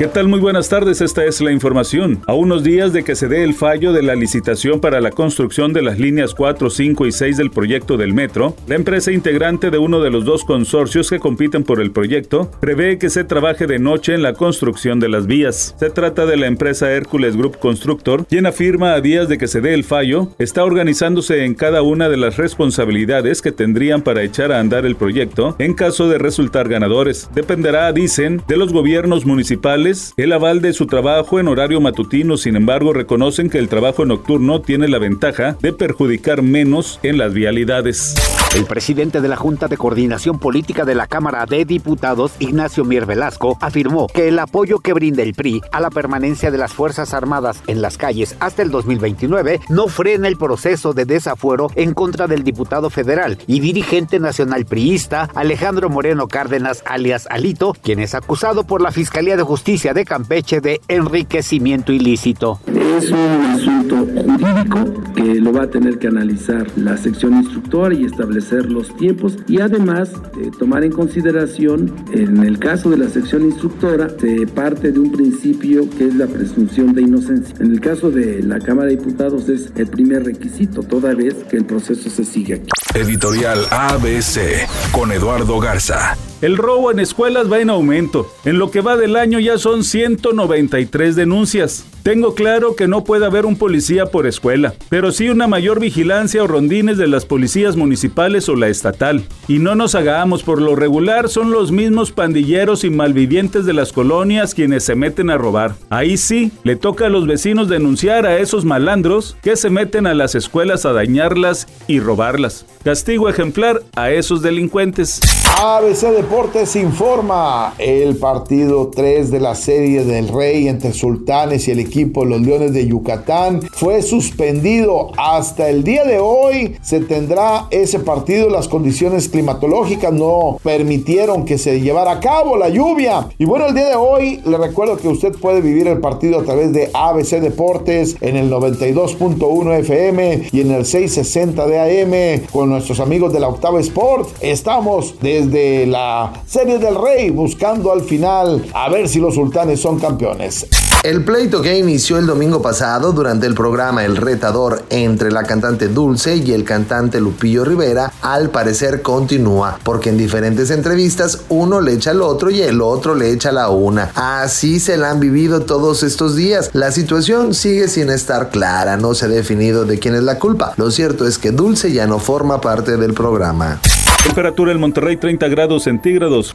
¿Qué tal? Muy buenas tardes, esta es la información. A unos días de que se dé el fallo de la licitación para la construcción de las líneas 4, 5 y 6 del proyecto del metro, la empresa integrante de uno de los dos consorcios que compiten por el proyecto prevé que se trabaje de noche en la construcción de las vías. Se trata de la empresa Hércules Group Constructor, quien afirma a días de que se dé el fallo, está organizándose en cada una de las responsabilidades que tendrían para echar a andar el proyecto en caso de resultar ganadores. Dependerá, dicen, de los gobiernos municipales el aval de su trabajo en horario matutino, sin embargo, reconocen que el trabajo nocturno tiene la ventaja de perjudicar menos en las vialidades. El presidente de la Junta de Coordinación Política de la Cámara de Diputados, Ignacio Mier Velasco, afirmó que el apoyo que brinda el PRI a la permanencia de las Fuerzas Armadas en las calles hasta el 2029 no frena el proceso de desafuero en contra del diputado federal y dirigente nacional priista Alejandro Moreno Cárdenas, alias Alito, quien es acusado por la Fiscalía de Justicia de Campeche de enriquecimiento ilícito. Es un asunto jurídico que lo va a tener que analizar la sección instructora y establecer los tiempos y además de tomar en consideración, en el caso de la sección instructora, se parte de un principio que es la presunción de inocencia. En el caso de la Cámara de Diputados es el primer requisito, toda vez que el proceso se sigue aquí. Editorial ABC con Eduardo Garza. El robo en escuelas va en aumento. En lo que va del año ya son 193 denuncias. Tengo claro que no puede haber un policía por escuela, pero sí una mayor vigilancia o rondines de las policías municipales o la estatal. Y no nos hagamos, por lo regular son los mismos pandilleros y malvivientes de las colonias quienes se meten a robar. Ahí sí, le toca a los vecinos denunciar a esos malandros que se meten a las escuelas a dañarlas y robarlas. Castigo ejemplar a esos delincuentes. ABC Deportes informa el partido 3 de la serie del Rey entre Sultanes y el equipo Los Leones de Yucatán fue suspendido hasta el día de hoy. Se tendrá ese partido. Las condiciones climatológicas no permitieron que se llevara a cabo la lluvia. Y bueno, el día de hoy le recuerdo que usted puede vivir el partido a través de ABC Deportes en el 92.1 FM y en el 660 de AM con nuestros amigos de la Octava Sport. Estamos desde la Serie del Rey buscando al final a ver si los sultanes son campeones. El pleito que inició el domingo pasado durante el programa El Retador entre la cantante Dulce y el cantante Lupillo Rivera al parecer continúa, porque en diferentes entrevistas uno le echa al otro y el otro le echa a la una. Así se la han vivido todos estos días. La situación sigue sin estar clara, no se ha definido de quién es la culpa. Lo cierto es que Dulce ya no forma parte del programa. Temperatura en Monterrey 30 grados centígrados.